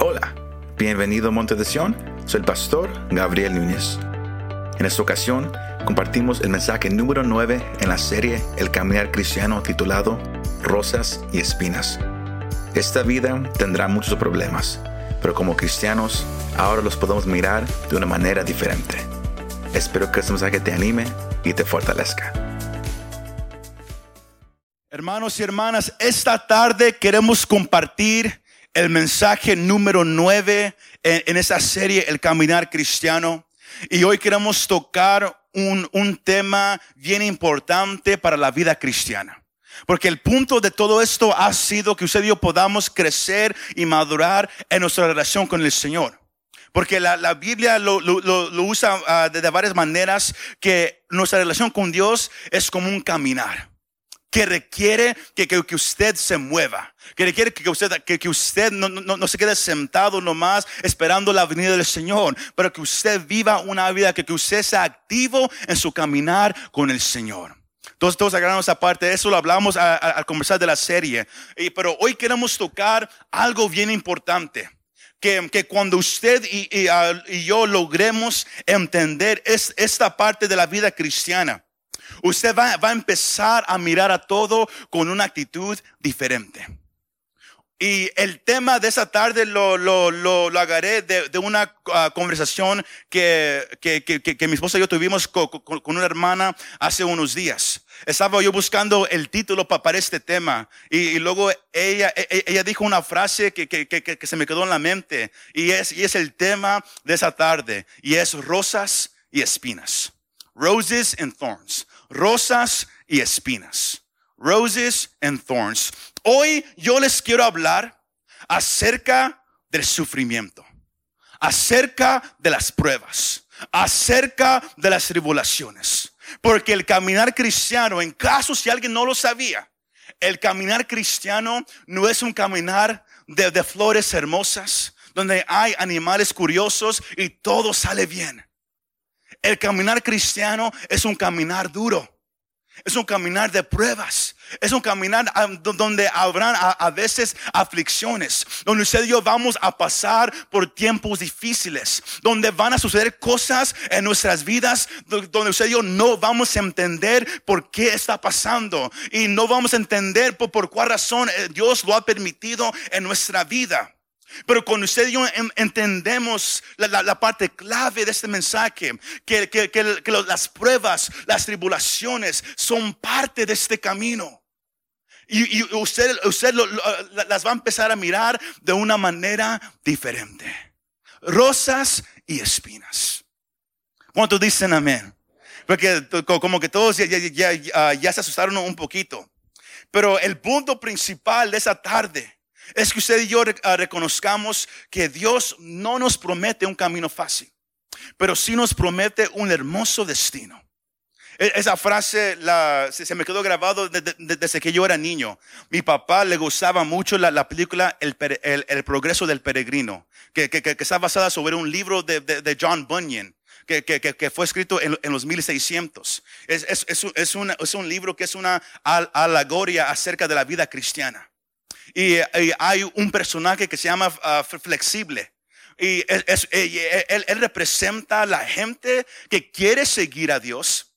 Hola, bienvenido a Monte de Sion, soy el pastor Gabriel Núñez. En esta ocasión compartimos el mensaje número 9 en la serie El Caminar Cristiano titulado Rosas y Espinas. Esta vida tendrá muchos problemas, pero como cristianos ahora los podemos mirar de una manera diferente. Espero que este mensaje te anime y te fortalezca. Hermanos y hermanas, esta tarde queremos compartir el mensaje número 9 en, en esta serie, El Caminar Cristiano. Y hoy queremos tocar un, un tema bien importante para la vida cristiana. Porque el punto de todo esto ha sido que usted y yo podamos crecer y madurar en nuestra relación con el Señor. Porque la, la Biblia lo, lo, lo usa uh, de, de varias maneras, que nuestra relación con Dios es como un caminar que requiere que, que, que, usted se mueva, que requiere que usted, que, que usted no, no, no, se quede sentado nomás esperando la venida del Señor, pero que usted viva una vida, que, que usted sea activo en su caminar con el Señor. Entonces todos agarramos esa parte, eso lo hablamos al conversar de la serie, y, pero hoy queremos tocar algo bien importante. Que, que, cuando usted y, y, uh, y, yo logremos entender es, esta parte de la vida cristiana, usted va, va, a empezar a mirar a todo con una actitud diferente. Y el tema de esa tarde lo, lo, lo, lo agarré de, de una uh, conversación que, que, que, que, mi esposa y yo tuvimos con, con, con, una hermana hace unos días. Estaba yo buscando el título para, para este tema y, y luego ella, ella, ella, dijo una frase que, que, que, que se me quedó en la mente y es, y es el tema de esa tarde y es rosas y espinas. Roses and thorns. Rosas y espinas. Roses and thorns. Hoy yo les quiero hablar acerca del sufrimiento, acerca de las pruebas, acerca de las tribulaciones. Porque el caminar cristiano, en caso si alguien no lo sabía, el caminar cristiano no es un caminar de, de flores hermosas, donde hay animales curiosos y todo sale bien. El caminar cristiano es un caminar duro. Es un caminar de pruebas. Es un caminar donde habrán a, veces aflicciones, donde usted y yo vamos a pasar por tiempos difíciles, donde van a suceder cosas en nuestras vidas, donde usted y yo no vamos a entender por qué está pasando y no vamos a entender por, por cuál razón eh, Dios lo ha permitido en nuestra vida. Pero cuando usted y yo entendemos la, parte clave de este mensaje, que, las pruebas, las tribulaciones son parte de este camino. Y, y usted, las va a empezar a mirar de una manera diferente. Rosas y espinas. ¿Cuántos dicen amén? Porque como que todos ya, ya se asustaron un poquito. Pero el punto principal de esa tarde es que usted y yo uh, reconozcamos que Dios no nos promete un camino fácil, pero sí nos promete un hermoso destino. E, esa frase la, se, me quedó grabado desde, que yo era niño. Mi papá le gustaba mucho la, la película el, progreso del peregrino, que, está basada sobre un libro de, John Bunyan. Que, fue escrito en, los 1600. Es, es, es, un libro que es una alegoria acerca de la vida cristiana. Y, hay un personaje que se llama uh, Flexible. Y es, es, él, representa a la gente que quiere seguir a Dios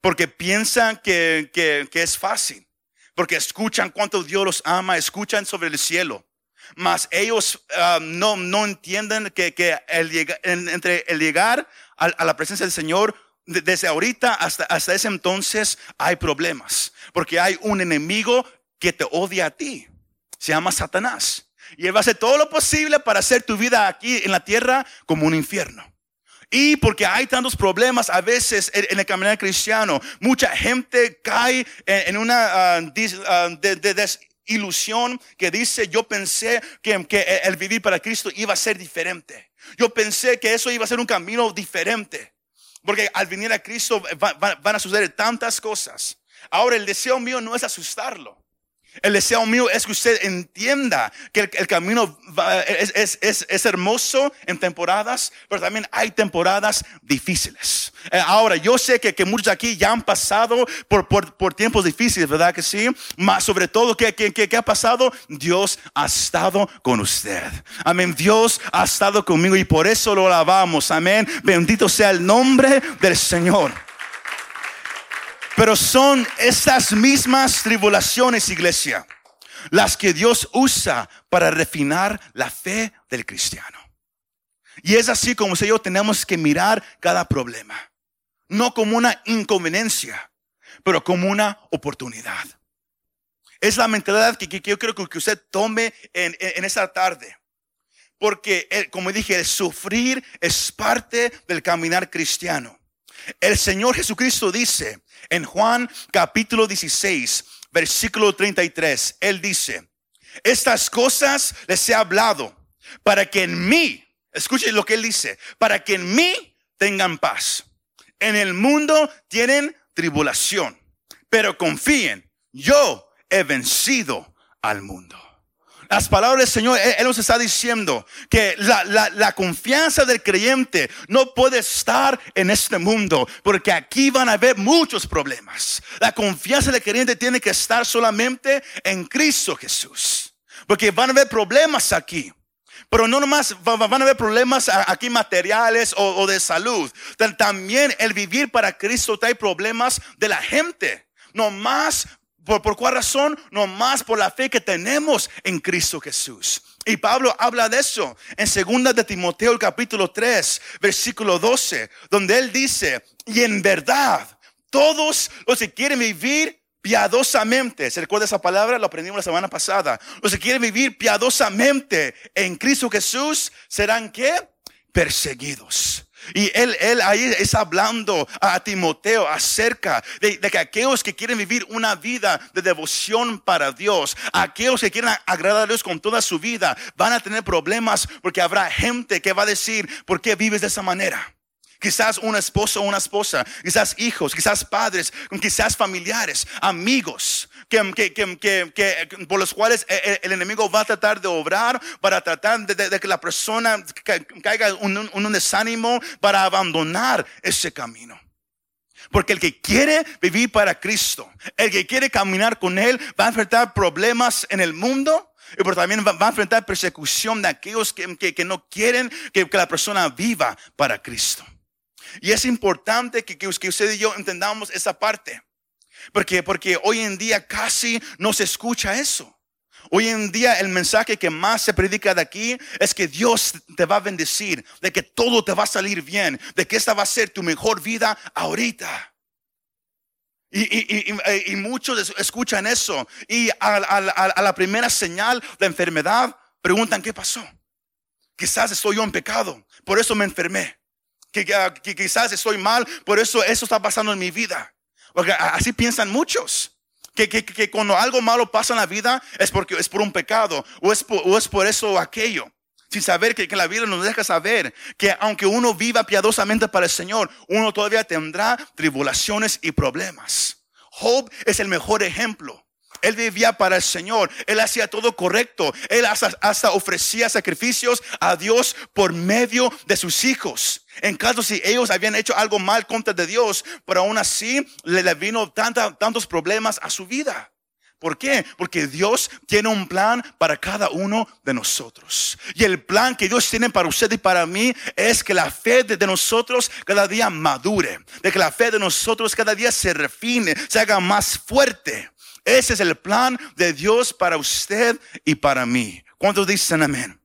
porque piensan que, que, es fácil. Porque escuchan cuánto Dios los ama, escuchan sobre el cielo. Mas ellos uh, no, no entienden que, que entre el llegar a, a la presencia del Señor desde ahorita hasta, hasta ese entonces hay problemas. Porque hay un enemigo que te odia a ti se llama Satanás. Y él va a hacer todo lo posible para hacer tu vida aquí en la tierra como un infierno. Y porque hay tantos problemas a veces en el caminar cristiano, mucha gente cae en una dis, uh, de, de desilusión que dice, yo pensé que, que, el vivir para Cristo iba a ser diferente. Yo pensé que eso iba a ser un camino diferente. Porque al venir a Cristo va, va, van a suceder tantas cosas. Ahora el deseo mío no es asustarlo. El deseo mío es que usted entienda que el, camino es, es, hermoso en temporadas, pero también hay temporadas difíciles. Eh, ahora, yo sé que, que, muchos aquí ya han pasado por, por, por, tiempos difíciles, ¿verdad que sí? Más sobre todo, ¿qué, qué, qué ha pasado? Dios ha estado con usted. Amén. Dios ha estado conmigo y por eso lo alabamos. Amén. Bendito sea el nombre del Señor. Pero son estas mismas tribulaciones, iglesia, las que Dios usa para refinar la fe del cristiano. Y es así como si yo tenemos que mirar cada problema, no como una inconveniencia, pero como una oportunidad. Es la mentalidad que, yo creo que usted tome en, en, esta tarde. Porque, eh, como dije, el sufrir es parte del caminar cristiano. El Señor Jesucristo dice en Juan capítulo 16, versículo 33, Él dice, estas cosas les he hablado para que en mí, escuchen lo que Él dice, para que en mí tengan paz. En el mundo tienen tribulación, pero confíen, yo he vencido al mundo. Las palabras del Señor, Él, nos está diciendo que la, la, confianza del creyente no puede estar en este mundo, porque aquí van a haber muchos problemas. La confianza del creyente tiene que estar solamente en Cristo Jesús, porque van a haber problemas aquí. Pero no nomás van a haber problemas aquí materiales o, o de salud. También el vivir para Cristo trae problemas de la gente. No más ¿Por, cuál razón? No más por la fe que tenemos en Cristo Jesús. Y Pablo habla de eso en 2 de Timoteo capítulo 3, versículo 12, donde él dice, y en verdad, todos los que quieren vivir piadosamente, ¿se recuerda esa palabra? Lo aprendimos la semana pasada. Los que quieren vivir piadosamente en Cristo Jesús serán qué? Perseguidos. Y él, él ahí está hablando a Timoteo acerca de, que aquellos que quieren vivir una vida de devoción para Dios, aquellos que quieren agradar a Dios con toda su vida, van a tener problemas porque habrá gente que va a decir, ¿por qué vives de esa manera? Quizás un esposo o una esposa, quizás hijos, quizás padres, quizás familiares, amigos, que, que, que, por los cuales el, enemigo va a tratar de obrar para tratar de, que la persona caiga en un, desánimo para abandonar ese camino. Porque el que quiere vivir para Cristo, el que quiere caminar con Él, va a enfrentar problemas en el mundo, pero también va, a enfrentar persecución de aquellos que, que no quieren que, la persona viva para Cristo. Y es importante que, que usted y yo entendamos esa parte. Porque, porque hoy en día casi no se escucha eso. Hoy en día el mensaje que más se predica de aquí es que Dios te va a bendecir, de que todo te va a salir bien, de que esta va a ser tu mejor vida ahorita. Y, muchos escuchan eso y a, la primera señal de enfermedad preguntan, ¿qué pasó? Quizás estoy yo en pecado, por eso me enfermé quizás estoy mal, por eso eso está pasando en mi vida. Porque así piensan muchos. Que, que, que, cuando algo malo pasa en la vida es porque es por un pecado o es por, o es por eso o aquello. Sin saber que, que la Biblia nos deja saber que aunque uno viva piadosamente para el Señor, uno todavía tendrá tribulaciones y problemas. Job es el mejor ejemplo. Él vivía para el Señor. Él hacía todo correcto. Él hasta, ofrecía sacrificios a Dios por medio de sus hijos. En caso si ellos habían hecho algo mal contra de Dios, pero aún así le, vino tantos problemas a su vida. ¿Por qué? Porque Dios tiene un plan para cada uno de nosotros. Y el plan que Dios tiene para usted y para mí es que la fe de nosotros cada día madure, de que la fe de nosotros cada día se refine, se haga más fuerte. Ese es el plan de Dios para usted y para mí. ¿Cuántos dicen amén?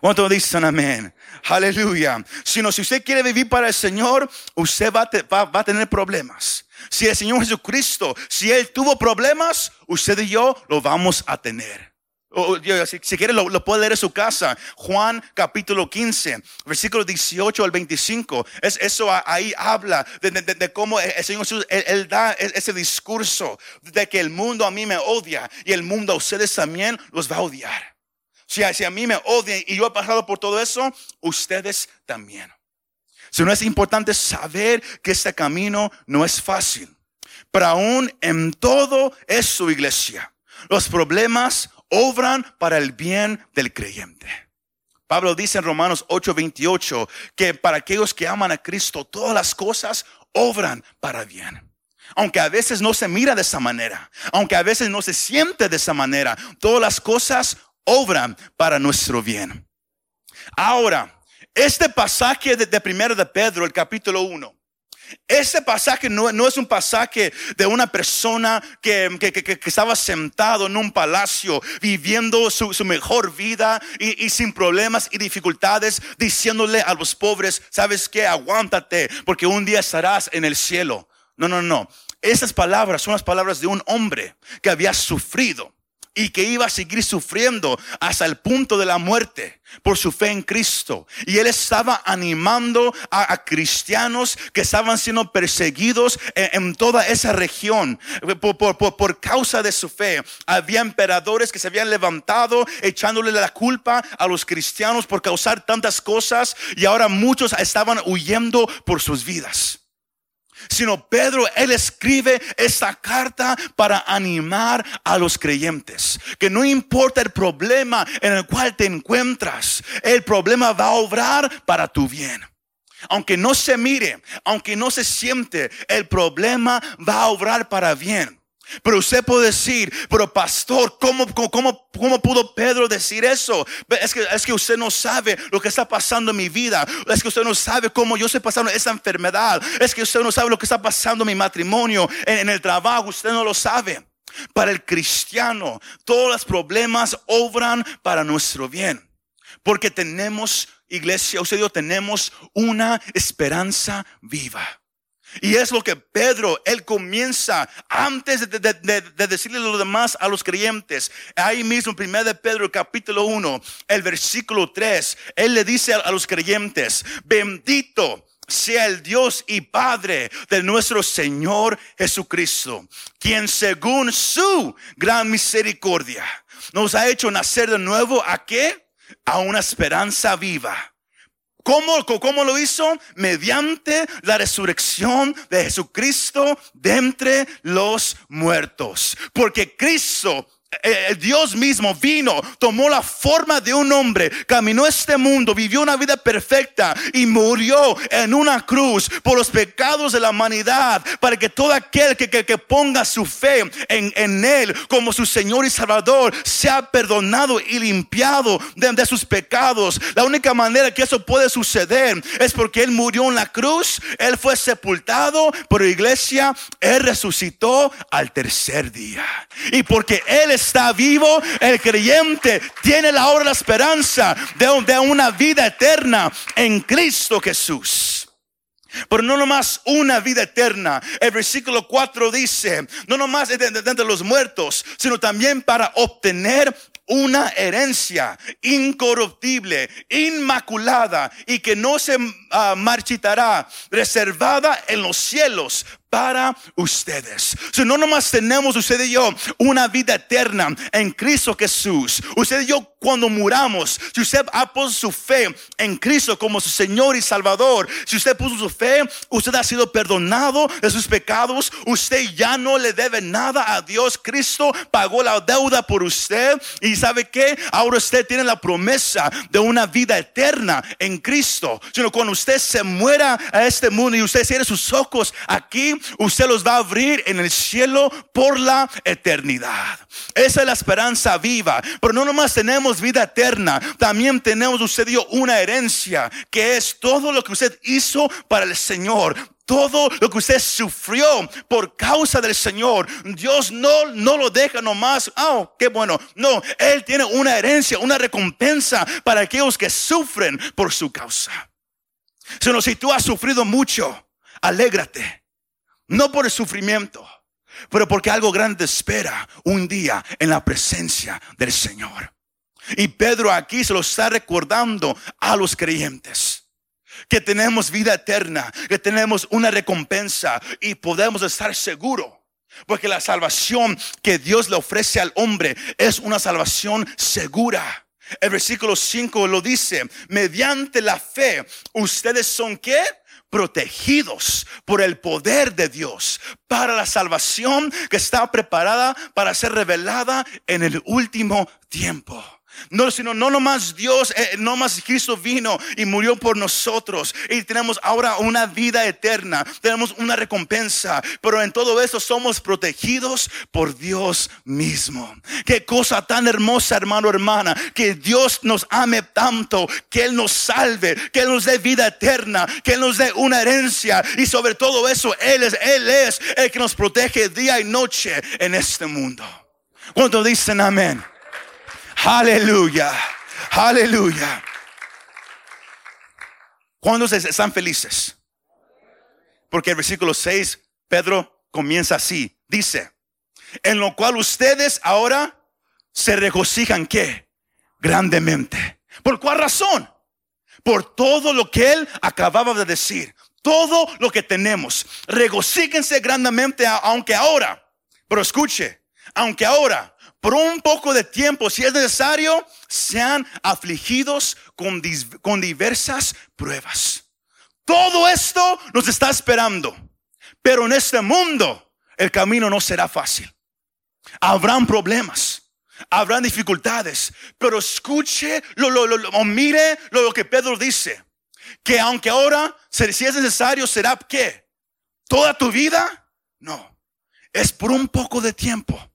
¿Cuántos dicen amén? Aleluya. Si no, si usted quiere vivir para el Señor, usted va, a tener problemas. Si el Señor Jesucristo, si Él tuvo problemas, usted y yo lo vamos a tener. si, quiere lo, puede leer en su casa. Juan capítulo 15, versículo 18 al 25. Es, eso ahí habla de, cómo el Señor Jesús, él, da e, ese discurso de que el mundo a mí me odia y el mundo a ustedes también los va a odiar. Si, a mí me odian y yo he pasado por todo eso, ustedes también. Si no es importante saber que este camino no es fácil, pero aún en todo es su iglesia. Los problemas obran para el bien del creyente. Pablo dice en Romanos 8:28 que para aquellos que aman a Cristo, todas las cosas obran para bien. Aunque a veces no se mira de esa manera, aunque a veces no se siente de esa manera, todas las cosas obran para nuestro bien. Ahora, este pasaje de, de primero de Pedro, el capítulo 1, este pasaje no, es un pasaje de una persona que, estaba sentado en un palacio viviendo su, mejor vida y, sin problemas y dificultades, diciéndole a los pobres, ¿sabes qué? Aguántate porque un día estarás en el cielo. No, no, no. Esas palabras son las palabras de un hombre que había sufrido y que iba a seguir sufriendo hasta el punto de la muerte por su fe en Cristo. Y él estaba animando a, cristianos que estaban siendo perseguidos en, toda esa región por, por, causa de su fe. Había emperadores que se habían levantado echándole la culpa a los cristianos por causar tantas cosas y ahora muchos estaban huyendo por sus vidas sino Pedro, él escribe esta carta para animar a los creyentes. Que no importa el problema en el cual te encuentras, el problema va a obrar para tu bien. Aunque no se mire, aunque no se siente, el problema va a obrar para bien. Pero usted puede decir, pero pastor, ¿cómo, cómo, cómo pudo Pedro decir eso? Es que, es que usted no sabe lo que está pasando en mi vida. Es que usted no sabe cómo yo estoy pasando esa enfermedad. Es que usted no sabe lo que está pasando en mi matrimonio, en, en el trabajo. Usted no lo sabe. Para el cristiano, todos los problemas obran para nuestro bien. Porque tenemos, iglesia, usted yo tenemos una esperanza viva. Y es lo que Pedro, él comienza antes de, decirle lo demás a los creyentes. Ahí mismo, primero de Pedro, capítulo 1, el versículo 3, él le dice a, a los creyentes, bendito sea el Dios y Padre de nuestro Señor Jesucristo, quien según su gran misericordia nos ha hecho nacer de nuevo a qué? A una esperanza viva ¿Cómo, ¿Cómo, lo hizo? Mediante la resurrección de Jesucristo de entre los muertos. Porque Cristo eh, el Dios mismo vino, tomó la forma de un hombre, caminó este mundo, vivió una vida perfecta y murió en una cruz por los pecados de la humanidad, para que todo aquel que, que, ponga su fe en, en, Él como su Señor y Salvador sea perdonado y limpiado de, de sus pecados. La única manera que eso puede suceder es porque Él murió en la cruz, Él fue sepultado, la iglesia, Él resucitó al tercer día. Y porque Él está vivo, el creyente tiene la hora de la esperanza de, una vida eterna en Cristo Jesús. Pero no nomás una vida eterna. El versículo 4 dice, no nomás de, de, los muertos, sino también para obtener una herencia incorruptible, inmaculada y que no se uh, marchitará, reservada en los cielos para ustedes. Si no nomás tenemos usted y yo una vida eterna en Cristo Jesús. Usted y yo cuando muramos, si usted ha puesto su fe en Cristo como su Señor y Salvador, si usted puso su fe, usted ha sido perdonado de sus pecados, usted ya no le debe nada a Dios. Cristo pagó la deuda por usted y sabe que ahora usted tiene la promesa de una vida eterna en Cristo. Sino cuando usted se muera a este mundo y usted cierre sus ojos aquí, usted los va a abrir en el cielo por la eternidad. Esa es la esperanza viva. Pero no nomás tenemos vida eterna, también tenemos usted dio una herencia que es todo lo que usted hizo para el Señor. Todo lo que usted sufrió por causa del Señor, Dios no, no lo deja nomás. Oh, qué bueno. No, Él tiene una herencia, una recompensa para aquellos que sufren por su causa. si tú has sufrido mucho, alégrate no por el sufrimiento, pero porque algo grande espera un día en la presencia del Señor. Y Pedro aquí se lo está recordando a los creyentes. Que tenemos vida eterna, que tenemos una recompensa y podemos estar seguros. Porque la salvación que Dios le ofrece al hombre es una salvación segura. El versículo 5 lo dice, mediante la fe, ustedes son qué? protegidos por el poder de Dios para la salvación que está preparada para ser revelada en el último tiempo. No, sino no nomás Dios, eh, no más Cristo vino y murió por nosotros y tenemos ahora una vida eterna, tenemos una recompensa, pero en todo eso somos protegidos por Dios mismo. Qué cosa tan hermosa, hermano, hermana, que Dios nos ame tanto, que Él nos salve, que Él nos dé vida eterna, que Él nos dé una herencia y sobre todo eso, Él es, Él es el que nos protege día y noche en este mundo. Cuando dicen amén? Aleluya. Aleluya. ¿Cuándo están felices? Porque el versículo 6, Pedro comienza así. Dice, en lo cual ustedes ahora se regocijan que grandemente. ¿Por cuál razón? Por todo lo que él acababa de decir. Todo lo que tenemos. Regocíquense grandemente, aunque ahora, pero escuche, aunque ahora por un poco de tiempo, si es necesario, sean afligidos con, con diversas pruebas. Todo esto nos está esperando, pero en este mundo el camino no será fácil. Habrán problemas. Habrán dificultades, pero escuche, lo, o mire lo, que Pedro dice, que aunque ahora, si es necesario, será que toda tu vida, no, es por un poco de tiempo.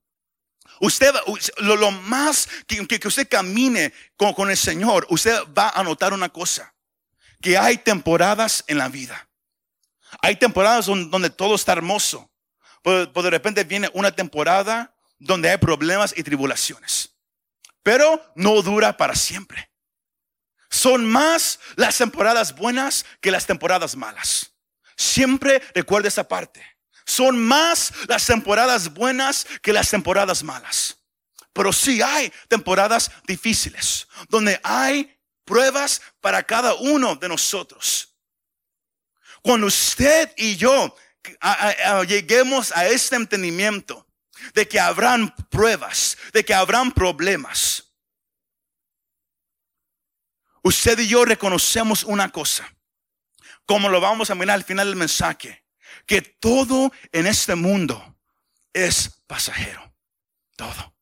Usted, lo, más que, usted camine con, el Señor, usted va a notar una cosa, que hay temporadas en la vida. Hay temporadas donde, todo está hermoso, pero, de repente viene una temporada donde hay problemas y tribulaciones. Pero no dura para siempre. Son más las temporadas buenas que las temporadas malas. Siempre recuerde esa parte. Son más las temporadas buenas que las temporadas malas. Pero sí hay temporadas difíciles, donde hay pruebas para cada uno de nosotros. Cuando usted y yo lleguemos a este entendimiento de que habrán pruebas, de que habrán problemas, usted y yo reconocemos una cosa, como lo vamos a mirar al final del mensaje que todo en este mundo es pasajero. Todo.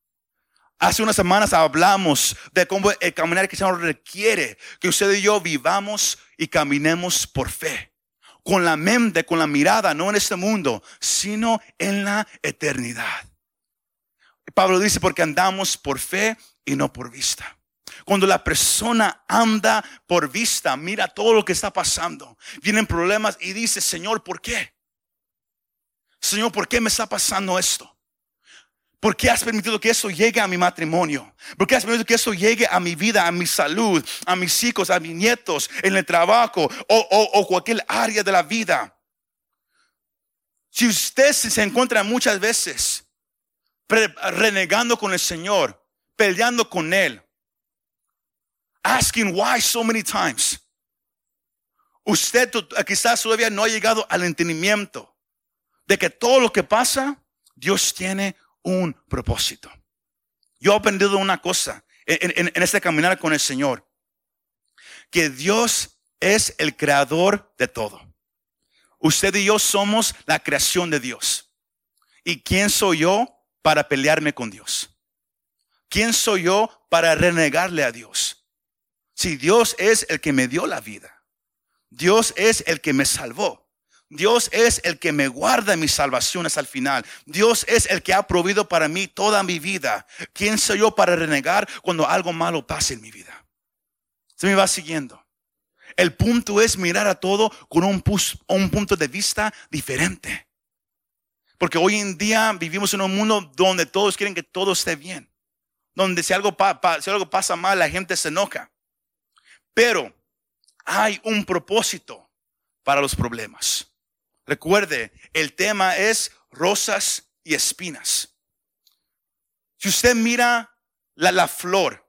Hace unas semanas hablamos de cómo el caminar cristiano requiere que usted y yo vivamos y caminemos por fe. Con la mente, con la mirada, no en este mundo, sino en la eternidad. Pablo dice, porque andamos por fe y no por vista. Cuando la persona anda por vista, mira todo lo que está pasando. Vienen problemas y dice, Señor, ¿por qué? Señor, ¿por qué me está pasando esto? ¿Por qué has permitido que eso llegue a mi matrimonio? ¿Por qué has permitido que eso llegue a mi vida, a mi salud, a mis hijos, a mis nietos, en el trabajo o, cualquier área de la vida? Si usted se encuentra muchas veces renegando con el Señor, peleando con Él, asking why so many times, usted quizás todavía no ha llegado al entendimiento de que todo lo que pasa, Dios tiene un propósito. Yo he aprendido una cosa en, en, este caminar con el Señor, que Dios es el creador de todo. Usted y yo somos la creación de Dios. ¿Y quién soy yo para pelearme con Dios? ¿Quién soy yo para renegarle a Dios? Si Dios es el que me dio la vida, Dios es el que me salvó. Dios es el que me guarda mis salvaciones al final. Dios es el que ha provisto para mí toda mi vida. ¿Quién soy yo para renegar cuando algo malo pase en mi vida? Se me va siguiendo. El punto es mirar a todo con un, un punto de vista diferente. Porque hoy en día vivimos en un mundo donde todos quieren que todo esté bien. Donde si algo, si algo pasa mal, la gente se enoja. Pero hay un propósito para los problemas. Recuerde, el tema es rosas y espinas. Si usted mira la, flor,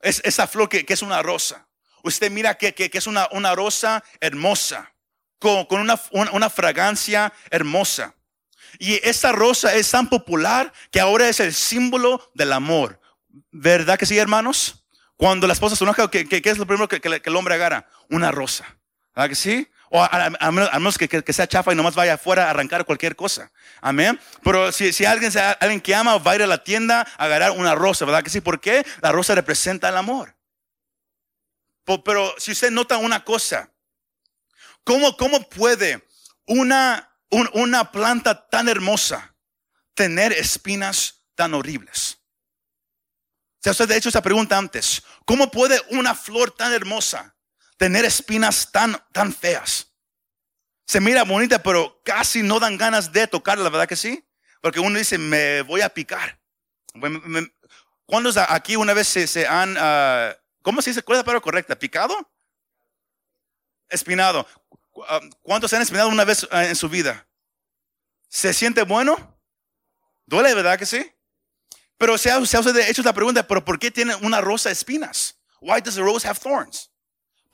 es, esa flor que, es una rosa, usted mira que, es una, una, rosa hermosa, con, una, una, fragancia hermosa. Y esa rosa es tan popular que ahora es el símbolo del amor. ¿Verdad que sí, hermanos? Cuando la esposa se enoja, ¿qué, es lo primero que, el hombre agarra? Una rosa. ¿Verdad que sí? O a, menos, que, sea chafa y nomás vaya afuera a arrancar cualquier cosa. Amén. Pero si, si alguien, alguien que ama va a ir a la tienda a agarrar una rosa, ¿verdad que sí? ¿Por qué? La rosa representa el amor. Pero si usted nota una cosa, ¿cómo, cómo puede una, una planta tan hermosa tener espinas tan horribles? Se usted ha hecho esa pregunta antes. ¿Cómo puede una flor tan hermosa tener espinas tan, tan feas? Se mira bonita, pero casi no dan ganas de tocarla, ¿la verdad que sí? Porque uno dice, me voy a picar. ¿Cuántos aquí una vez se, han, uh, ¿cómo se dice? ¿Cuál es la palabra correcta? ¿Picado? Espinado. Ah, ¿Cuántos se han espinado una vez ah, en su vida? ¿Se siente bueno? ¿Duele, verdad que sí? Pero se ha, hecho la pregunta, ¿pero por qué tiene una rosa espinas? Why does a rose have thorns?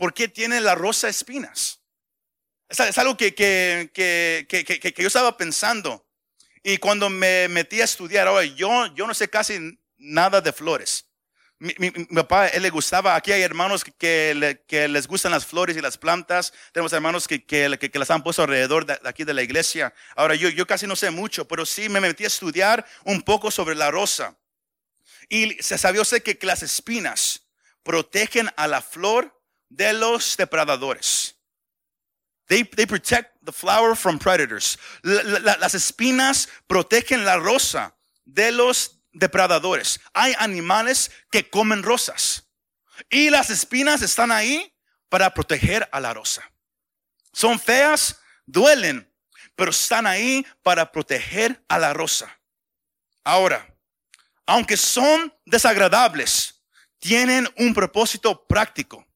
¿Por qué tiene la rosa espinas? Es, algo que, que, que, yo estaba pensando. Y cuando me metí a estudiar, ahora yo, yo no sé casi nada de flores. Mi, mi, papá, él le gustaba, aquí hay hermanos que, que, les gustan las flores y las plantas, tenemos hermanos que, que, las han puesto alrededor de, aquí de la iglesia. Ahora, yo, yo casi no sé mucho, pero sí me metí a estudiar un poco sobre la rosa. Y se sabía sé que las espinas protegen a la flor de los depredadores. They, they protect the flower from predators. las espinas protegen la rosa de los depredadores. Hay animales que comen rosas. Y las espinas están ahí para proteger a la rosa. Son feas, duelen, pero están ahí para proteger a la rosa. Ahora, aunque son desagradables, tienen un propósito práctico.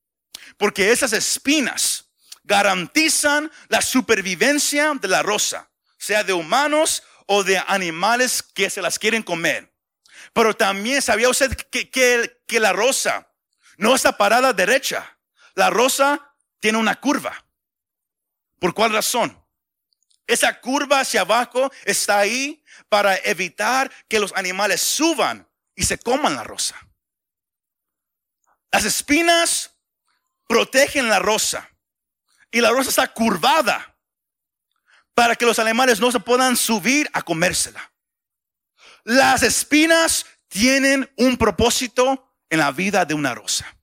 Porque esas espinas garantizan la supervivencia de la rosa, sea de humanos o de animales que se las quieren comer. Pero también sabía usted que, la rosa no está parada derecha. La rosa tiene una curva. ¿Por cuál razón? Esa curva hacia abajo está ahí para evitar que los animales suban y se coman la rosa. Las espinas protegen la rosa y la rosa está curvada para que los animales no se puedan subir a comérsela. Las espinas tienen un propósito en la vida de una rosa.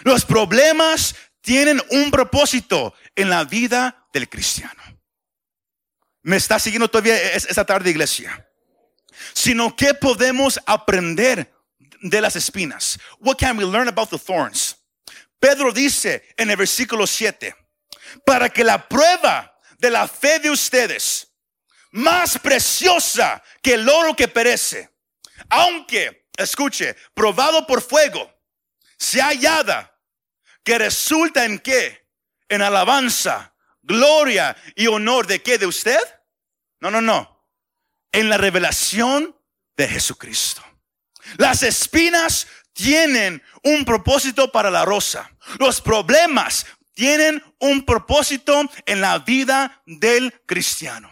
Los problemas tienen un propósito en la vida del cristiano. ¿Me está siguiendo todavía esta tarde, iglesia? Sino que podemos aprender de las espinas. What can we learn about the thorns? Pedro dice en el versículo 7, para que la prueba de la fe de ustedes más preciosa que el oro que perece, aunque, escuche, probado por fuego, sea hallada, que resulta en qué? En alabanza, gloria y honor de qué? ¿De usted? No, no, no. En la revelación de Jesucristo. Las espinas tienen un propósito para la rosa. Los problemas tienen un propósito en la vida del cristiano.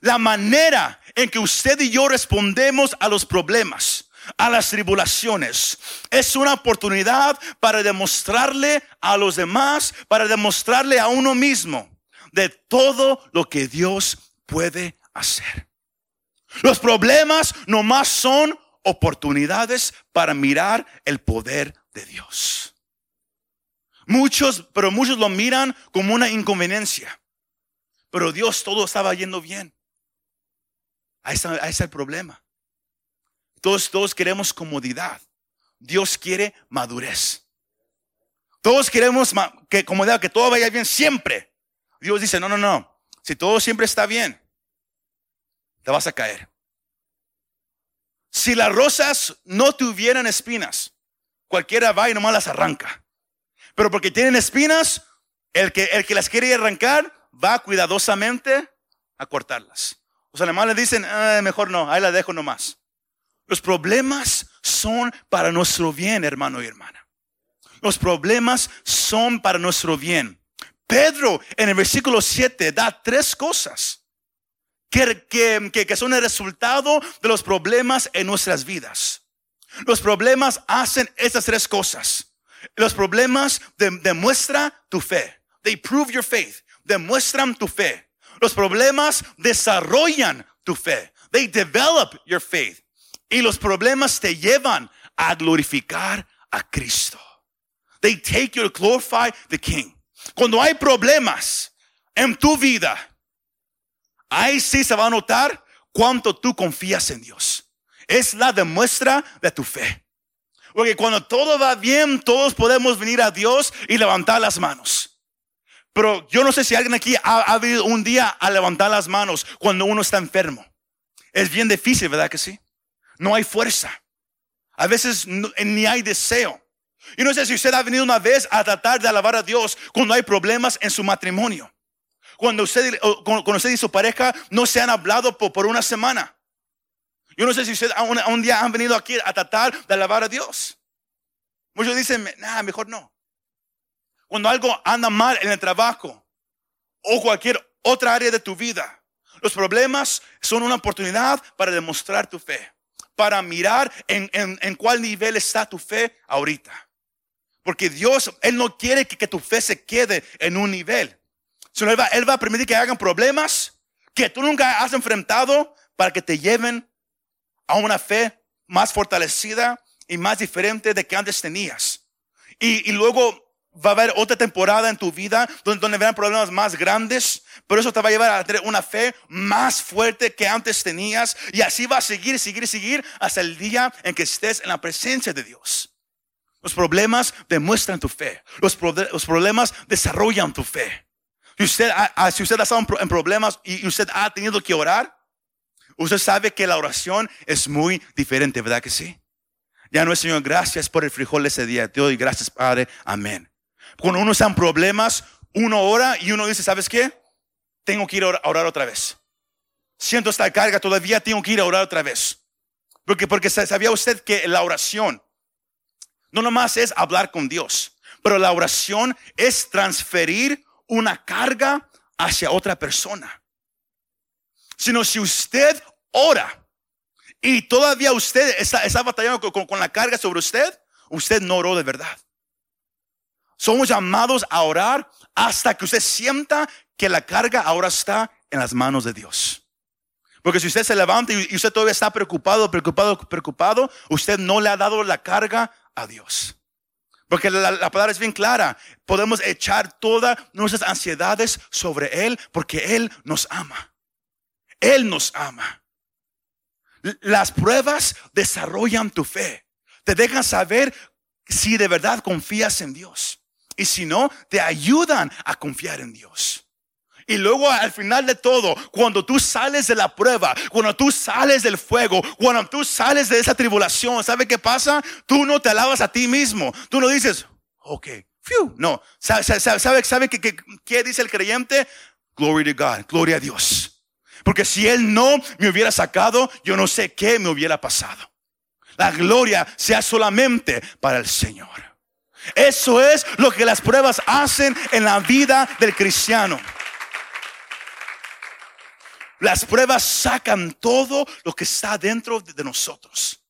La manera en que usted y yo respondemos a los problemas, a las tribulaciones, es una oportunidad para demostrarle a los demás, para demostrarle a uno mismo de todo lo que Dios puede hacer. Los problemas nomás son oportunidades para mirar el poder de Dios. Muchos, pero muchos lo miran como una inconveniencia. Pero Dios todo estaba yendo bien. Ahí está, el problema. Todos, todos queremos comodidad. Dios quiere madurez. Todos queremos que comodidad, que todo vaya bien siempre. Dios dice, no, no, no. Si todo siempre está bien, te vas a caer. Si las rosas no tuvieran espinas, cualquiera va y nomás las arranca. Pero porque tienen espinas, el que, el que las quiere arrancar va cuidadosamente a cortarlas. Los alemanes dicen, ah, mejor no, ahí la dejo nomás. Los problemas son para nuestro bien, hermano y hermana. Los problemas son para nuestro bien. Pedro en el versículo 7 da tres cosas que, que, que, son el resultado de los problemas en nuestras vidas. Los problemas hacen estas tres cosas. Los problemas demuestran tu fe. they prove your faith. Demuestran tu fe. Los problemas desarrollan tu fe. They develop your faith. Y los problemas te llevan a glorificar a Cristo. They take you to glorify the King. Cuando hay problemas en tu vida, ahí sí se va a notar cuánto tú confías en Dios. Es la demuestra de tu fe. Porque cuando todo va bien, todos podemos venir a Dios y levantar las manos. Pero yo no sé si alguien aquí ha, habido un día a levantar las manos cuando uno está enfermo. Es bien difícil, ¿verdad que sí? No hay fuerza. A veces ni hay deseo. Y no sé si usted ha venido una vez a tratar de alabar a Dios cuando hay problemas en su matrimonio. Cuando usted, y su pareja no se han hablado por, una semana. Yo no sé si usted un, un, día han venido aquí a tratar de alabar a Dios. Muchos dicen, nada, mejor no. Cuando algo anda mal en el trabajo o cualquier otra área de tu vida, los problemas son una oportunidad para demostrar tu fe, para mirar en, en, cuál nivel está tu fe ahorita. Porque Dios, Él no quiere que, que tu fe se quede en un nivel. Sino él va, él va a permitir que hagan problemas que tú nunca has enfrentado para que te lleven a una fe más fortalecida y más diferente de que antes tenías. Y, luego va a haber otra temporada en tu vida donde, donde verán problemas más grandes, pero eso te va a llevar a tener una fe más fuerte que antes tenías y así va a seguir, seguir, seguir hasta el día en que estés en la presencia de Dios. Los problemas demuestran tu fe. Los, los problemas desarrollan tu fe. Usted, si usted ha estado en problemas y usted ha tenido que orar, usted sabe que la oración es muy diferente, ¿verdad que sí? Ya no es Señor, gracias por el frijol ese día. Te doy gracias, Padre. Amén. Cuando uno está en problemas, uno ora y uno dice, ¿sabes qué? Tengo que ir a orar otra vez. Siento esta carga, todavía tengo que ir a orar otra vez. Porque, porque sabía usted que la oración no nomás es hablar con Dios, pero la oración es transferir una carga hacia otra persona. Sino si usted ora y todavía usted está, batallando con, la carga sobre usted, usted no oró de verdad. Somos llamados a orar hasta que usted sienta que la carga ahora está en las manos de Dios. Porque si usted se levanta y usted todavía está preocupado, preocupado, preocupado, usted no le ha dado la carga a Dios. Porque la, palabra es bien clara. Podemos echar todas nuestras ansiedades sobre Él porque Él nos ama. Él nos ama. Las pruebas desarrollan tu fe. Te dejan saber si de verdad confías en Dios. Y si no, te ayudan a confiar en Dios. Y luego al final de todo, cuando tú sales de la prueba, cuando tú sales del fuego, cuando tú sales de esa tribulación, ¿sabe qué pasa? Tú no te alabas a ti mismo. Tú no dices, ok, No, ¿sabe, sabe, sabe, qué, qué dice el creyente? Glory to God, gloria a Dios. Porque si Él no me hubiera sacado, yo no sé qué me hubiera pasado. La gloria sea solamente para el Señor. Eso es lo que las pruebas hacen en la vida del cristiano. Las pruebas sacan todo lo que está dentro de nosotros.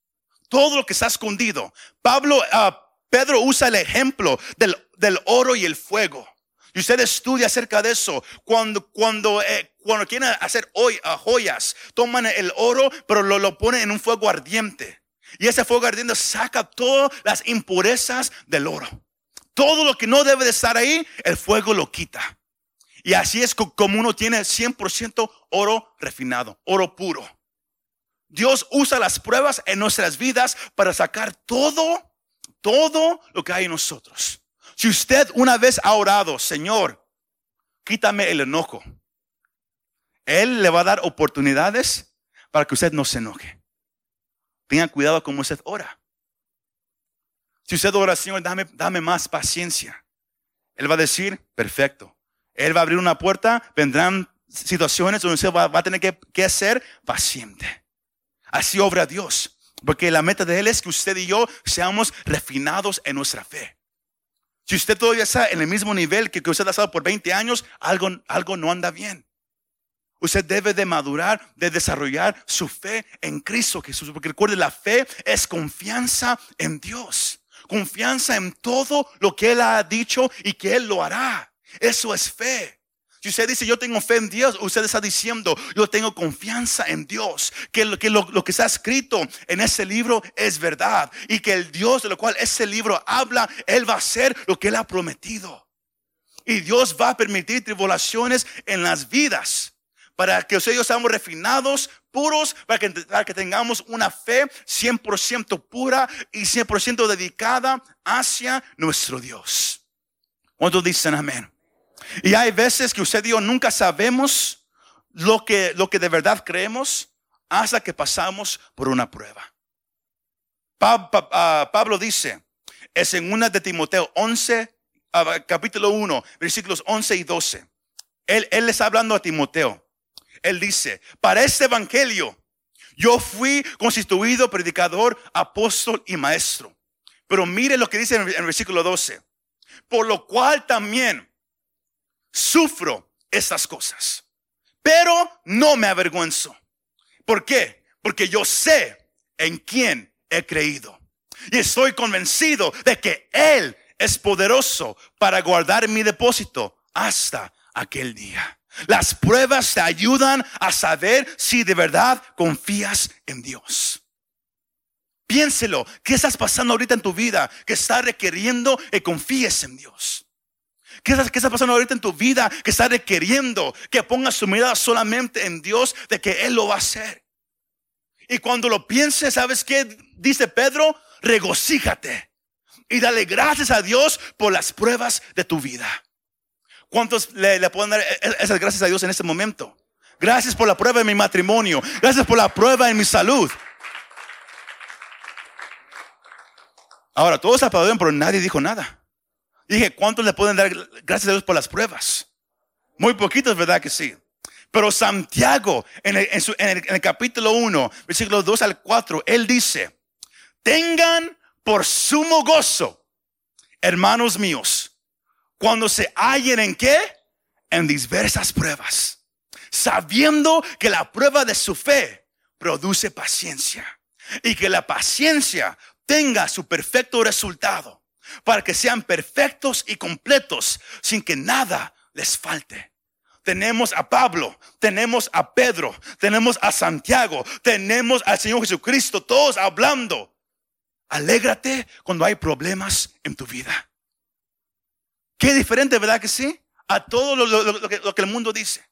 Todo lo que está escondido. Pablo, uh, Pedro usa el ejemplo del, del, oro y el fuego. Y usted estudia acerca de eso. Cuando, cuando, eh, cuando quieren hacer hoy, uh, joyas, toman el oro, pero lo, lo ponen en un fuego ardiente. Y ese fuego ardiente saca todas las impurezas del oro. Todo lo que no debe de estar ahí, el fuego lo quita. Y así es como uno tiene 100% oro refinado, oro puro. Dios usa las pruebas en nuestras vidas para sacar todo, todo lo que hay en nosotros. Si usted una vez ha orado, Señor, quítame el enojo. Él le va a dar oportunidades para que usted no se enoje. Tenga cuidado como usted ora. Si usted ora, Señor, dame, dame más paciencia. Él va a decir, perfecto. Él va a abrir una puerta, vendrán situaciones donde usted va, a tener que, que ser paciente. Así obra Dios. Porque la meta de Él es que usted y yo seamos refinados en nuestra fe. Si usted todavía está en el mismo nivel que, que usted ha estado por 20 años, algo, algo no anda bien. Usted debe de madurar, de desarrollar su fe en Cristo Jesús. Porque recuerde, la fe es confianza en Dios. Confianza en todo lo que Él ha dicho y que Él lo hará. Eso es fe. Si usted dice yo tengo fe en Dios, usted está diciendo yo tengo confianza en Dios, que, lo, que lo, que está escrito en ese libro es verdad y que el Dios de lo cual ese libro habla, Él va a hacer lo que Él ha prometido. Y Dios va a permitir tribulaciones en las vidas para que ustedes seamos refinados, puros, para que, tengamos una fe 100% pura y 100% dedicada hacia nuestro Dios. ¿Cuántos dicen amén? Y hay veces que usted y yo nunca sabemos lo que, lo que de verdad creemos hasta que pasamos por una prueba. Ah, Pablo dice, es en una de Timoteo 11, ah, capítulo 1, versículos 11 y 12. Él, él está hablando a Timoteo. Él dice, para este evangelio yo fui constituido predicador, apóstol y maestro. Pero mire lo que dice en el versículo 12. Por lo cual también sufro estas cosas, pero no me avergüenzo. ¿Por qué? Porque yo sé en quién he creído. Y estoy convencido de que Él es poderoso para guardar mi depósito hasta aquel día. Las pruebas te ayudan a saber si de verdad confías en Dios. Piénselo, ¿qué estás pasando ahorita en tu vida que está requiriendo que confíes en Dios? ¿Qué está, pasando ahorita en tu vida que está requiriendo que pongas tu mirada solamente en Dios de que Él lo va a hacer? Y cuando lo pienses, ¿sabes qué? Dice Pedro, regocíjate y dale gracias a Dios por las pruebas de tu vida. ¿Cuántos le, le pueden dar e, e, esas gracias a Dios en este momento? Gracias por la prueba en mi matrimonio. Gracias por la prueba en mi salud. Ahora, todos aplaudieron, pero nadie dijo nada. Dije, ¿cuántos le pueden dar gracias a Dios por las pruebas? Muy poquitos, ¿verdad que sí? Pero Santiago, en el, capítulo 1, versículos 2 al 4, él dice, tengan por sumo gozo, hermanos míos, cuando se hallen en qué? En diversas pruebas, sabiendo que la prueba de su fe produce paciencia y que la paciencia tenga su perfecto resultado para que sean perfectos y completos sin que nada les falte. Tenemos a Pablo, tenemos a Pedro, tenemos a Santiago, tenemos al Señor Jesucristo, todos hablando. Alégrate cuando hay problemas en tu vida. Qué diferente, ¿verdad que sí? A todo lo, que, que el mundo dice.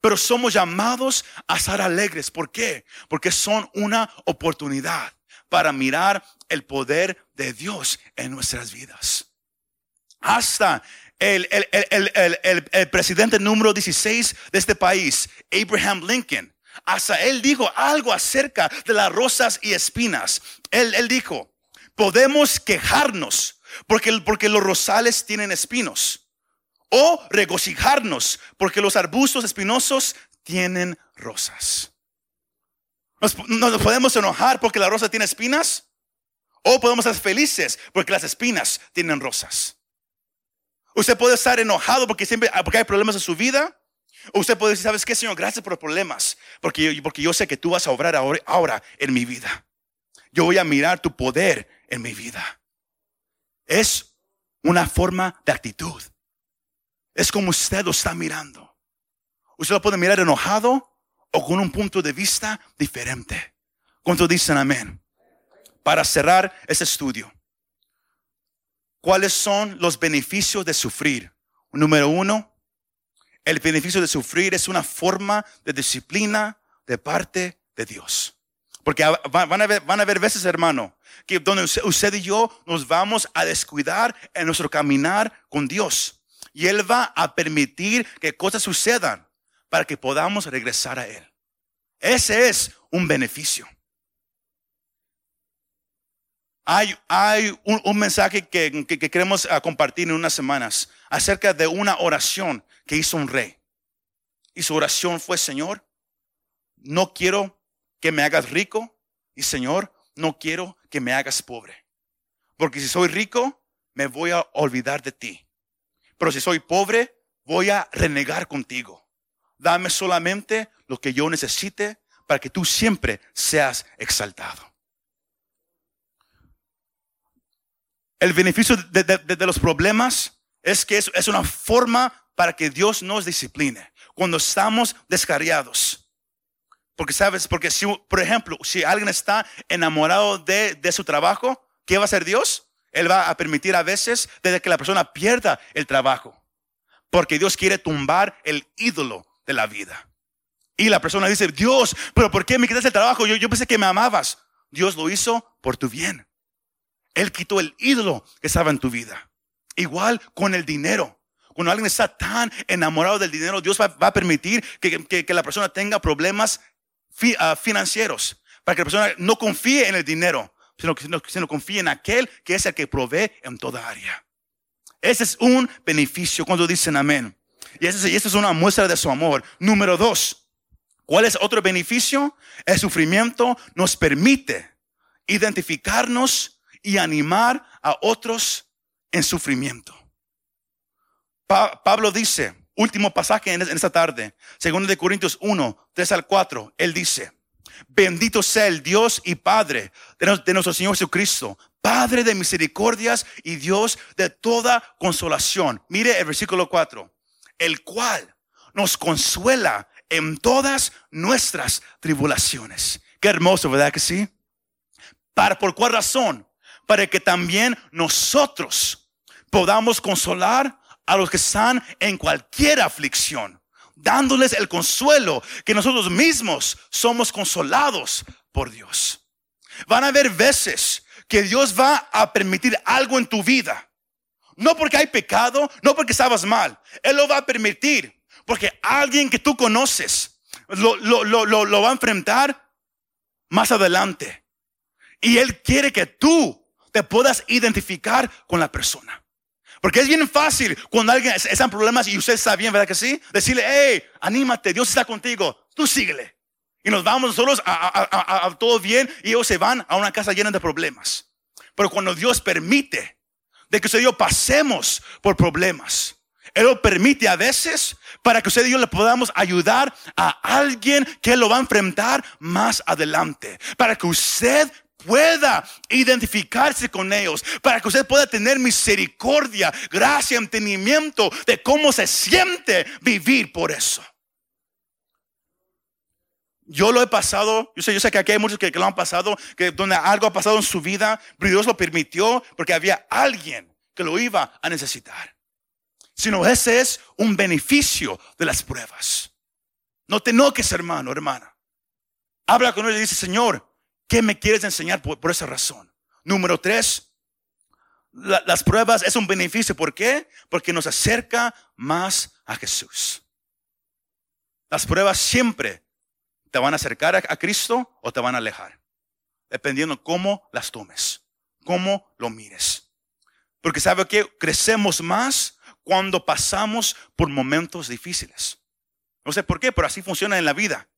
Pero somos llamados a estar alegres. ¿Por qué? Porque son una oportunidad para mirar el poder de Dios en nuestras vidas. Hasta el, el, presidente número 16 de este país, Abraham Lincoln, hasta él dijo algo acerca de las rosas y espinas. Él, él dijo, podemos quejarnos porque, porque los rosales tienen espinos o regocijarnos porque los arbustos espinosos tienen rosas. Nos, podemos enojar porque la rosa tiene espinas. O podemos estar felices porque las espinas tienen rosas. Usted puede estar enojado porque siempre porque hay problemas en su vida. O usted puede decir, ¿sabes qué, Señor? Gracias por los problemas. Porque yo, porque yo sé que tú vas a obrar ahora, ahora en mi vida. Yo voy a mirar tu poder en mi vida. Es una forma de actitud. Es como usted lo está mirando. Usted lo puede mirar enojado o con un punto de vista diferente. ¿Cuántos dicen amén? Para cerrar ese estudio, ¿cuáles son los beneficios de sufrir? Número uno, el beneficio de sufrir es una forma de disciplina de parte de Dios. Porque van a, ver, van a veces, hermano, que donde usted y yo nos vamos a descuidar en nuestro caminar con Dios. Y Él va a permitir que cosas sucedan para que podamos regresar a Él. Ese es un beneficio. Hay, un, mensaje que, queremos ah, compartir en unas semanas acerca de una oración que hizo un rey. Y su oración fue, Señor, no quiero que me hagas rico y Señor, no quiero que me hagas pobre. Porque si soy rico, me voy a olvidar de ti. Pero si soy pobre, voy a renegar contigo. Dame solamente lo que yo necesite para que tú siempre seas exaltado. El beneficio de, los problemas es que es, es una forma para que Dios nos discipline. Cuando estamos descarriados. Porque sabes, porque si, por ejemplo, si alguien está enamorado de, de su trabajo, ¿qué va a hacer Dios? Él va a permitir a veces desde que la persona pierda el trabajo. Porque Dios quiere tumbar el ídolo de la vida. Y la persona dice, Dios, pero ¿por qué me quitas el trabajo? Yo, yo pensé que me amabas. Dios lo hizo por tu bien. Él quitó el ídolo que estaba en tu vida. Igual con el dinero. Cuando alguien está tan enamorado del dinero, Dios va, a permitir que, la persona tenga problemas ah, financieros. Para que la persona no confíe en el dinero, sino que sino confíe en aquel que es el que provee en toda área. Ese es un beneficio cuando dicen amén. Y esa es, es una muestra de su amor. Número dos, ¿cuál es otro beneficio? El sufrimiento nos permite identificarnos y animar a otros en sufrimiento. Pablo dice, último pasaje en, esta tarde, segundo de Corintios 1, 3 al 4, él dice, bendito sea el Dios y Padre de nuestro Señor Jesucristo, Padre de misericordias y Dios de toda consolación. Mire el versículo 4, el cual nos consuela en todas nuestras tribulaciones. Qué hermoso, ¿verdad que sí? ¿Para por cuál razón? Para que también nosotros podamos consolar a los que están en cualquier aflicción, dándoles el consuelo que nosotros mismos somos consolados por Dios. Van a haber veces que Dios va a permitir algo en tu vida. No porque hay pecado, no porque estabas mal. Él lo va a permitir porque alguien que tú conoces lo, lo va a enfrentar más adelante. Y Él quiere que tú te puedas identificar con la persona. Porque es bien fácil cuando alguien está en problemas y usted está bien, ¿verdad que sí? Decirle, hey, anímate, Dios está contigo, tú síguele. Y nos vamos nosotros a, todo bien y ellos se van a una casa llena de problemas. Pero cuando Dios permite de que usted y yo pasemos por problemas, Él lo permite a veces para que usted y yo le podamos ayudar a alguien que lo va a enfrentar más adelante. Para que usted pueda identificarse con ellos, para que usted pueda tener misericordia, gracia, entendimiento de cómo se siente vivir por eso. Yo lo he pasado, yo sé, yo sé que aquí hay muchos que, lo han pasado, que donde algo ha pasado en su vida, pero Dios lo permitió porque había alguien que lo iba a necesitar. Sino ese es un beneficio de las pruebas. No te enoques, hermano, hermana. Habla con él y dice, Señor, ¿Qué me quieres enseñar por, esa razón? Número tres, las pruebas es un beneficio. ¿Por qué? Porque nos acerca más a Jesús. Las pruebas siempre te van a acercar a, Cristo o te van a alejar. Dependiendo cómo las tomes, cómo lo mires. Porque sabe que crecemos más cuando pasamos por momentos difíciles. No sé por qué, pero así funciona en la vida.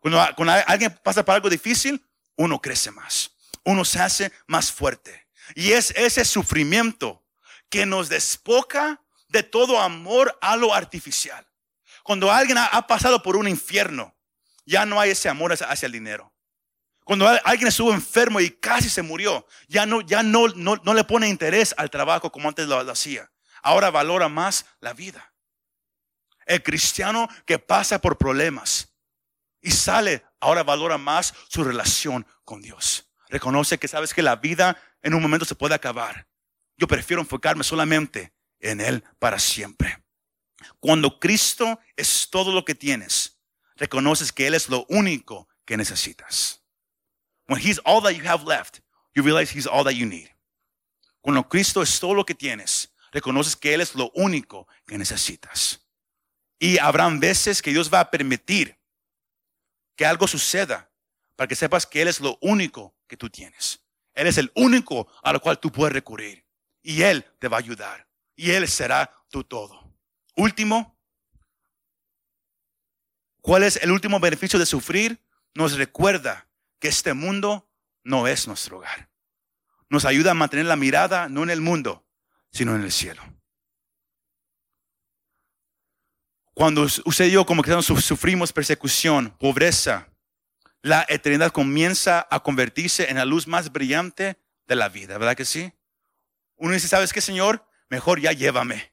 Cuando, cuando alguien pasa por algo difícil, uno crece más, uno se hace más fuerte. Y es ese sufrimiento que nos despoca de todo amor a lo artificial. Cuando alguien ha, pasado por un infierno, ya no hay ese amor hacia, el dinero. Cuando alguien estuvo enfermo y casi se murió, ya no, ya no, no, le pone interés al trabajo como antes lo hacía. Ahora valora más la vida. El cristiano que pasa por problemas y sale ahora valora más su relación con Dios. Reconoce que sabes que la vida en un momento se puede acabar. Yo prefiero enfocarme solamente en Él para siempre. Cuando Cristo es todo lo que tienes, reconoces que Él es lo único que necesitas. When He's all that you have left, you realize He's all that you need. Cuando Cristo es todo lo que tienes, reconoces que Él es lo único que necesitas. Y habrán veces que Dios va a permitir que algo suceda para que sepas que Él es lo único que tú tienes. Él es el único a lo cual tú puedes recurrir. Y Él te va a ayudar. Y Él será tu todo. Último, ¿cuál es el último beneficio de sufrir? Nos recuerda que este mundo no es nuestro hogar. Nos ayuda a mantener la mirada no en el mundo, sino en el cielo. Cuando usted y yo como que sufrimos persecución, pobreza, la eternidad comienza a convertirse en la luz más brillante de la vida, ¿verdad que sí? Uno dice, ¿sabes qué, Señor? Mejor ya llévame.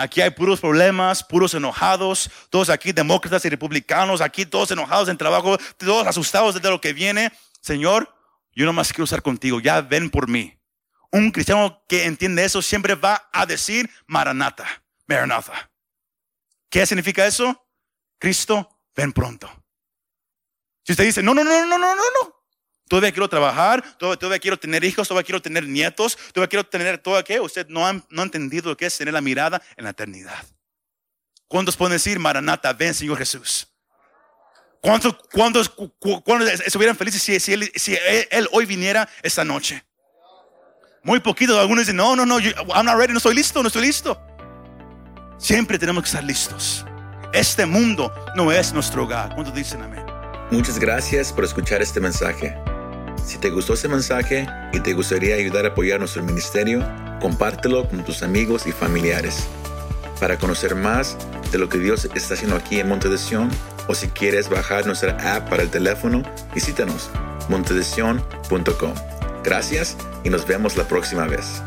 Aquí hay puros problemas, puros enojados, todos aquí demócratas y republicanos, aquí todos enojados en trabajo, todos asustados de lo que viene. Señor, yo no más quiero estar contigo, ya ven por mí. Un cristiano que entiende eso siempre va a decir Maranata, Maranatha. ¿Qué significa eso? Cristo, ven pronto. Si usted dice, no, no, no, no, no, no, no. Todavía quiero trabajar, todavía, quiero tener hijos, todavía quiero tener nietos, todavía quiero tener todo aquello. Usted no ha, no entendido lo que es tener la mirada en la eternidad. ¿Cuántos pueden decir, Maranata, ven Señor Jesús? ¿Cuántos, cuántos, cuántos estuvieran felices si, si, él, hoy viniera esta noche? Muy poquito. Algunos dicen, no, no, no, I'm not ready, no estoy listo, no estoy listo. Siempre tenemos que estar listos. Este mundo no es nuestro hogar. ¿Cuántos dicen amén? Muchas gracias por escuchar este mensaje. Si te gustó este mensaje y te gustaría ayudar a apoyar nuestro ministerio, compártelo con tus amigos y familiares. Para conocer más de lo que Dios está haciendo aquí en Monte de Sion, o si quieres bajar nuestra app para el teléfono, visítanos montedesion.com. Gracias y nos vemos la próxima vez.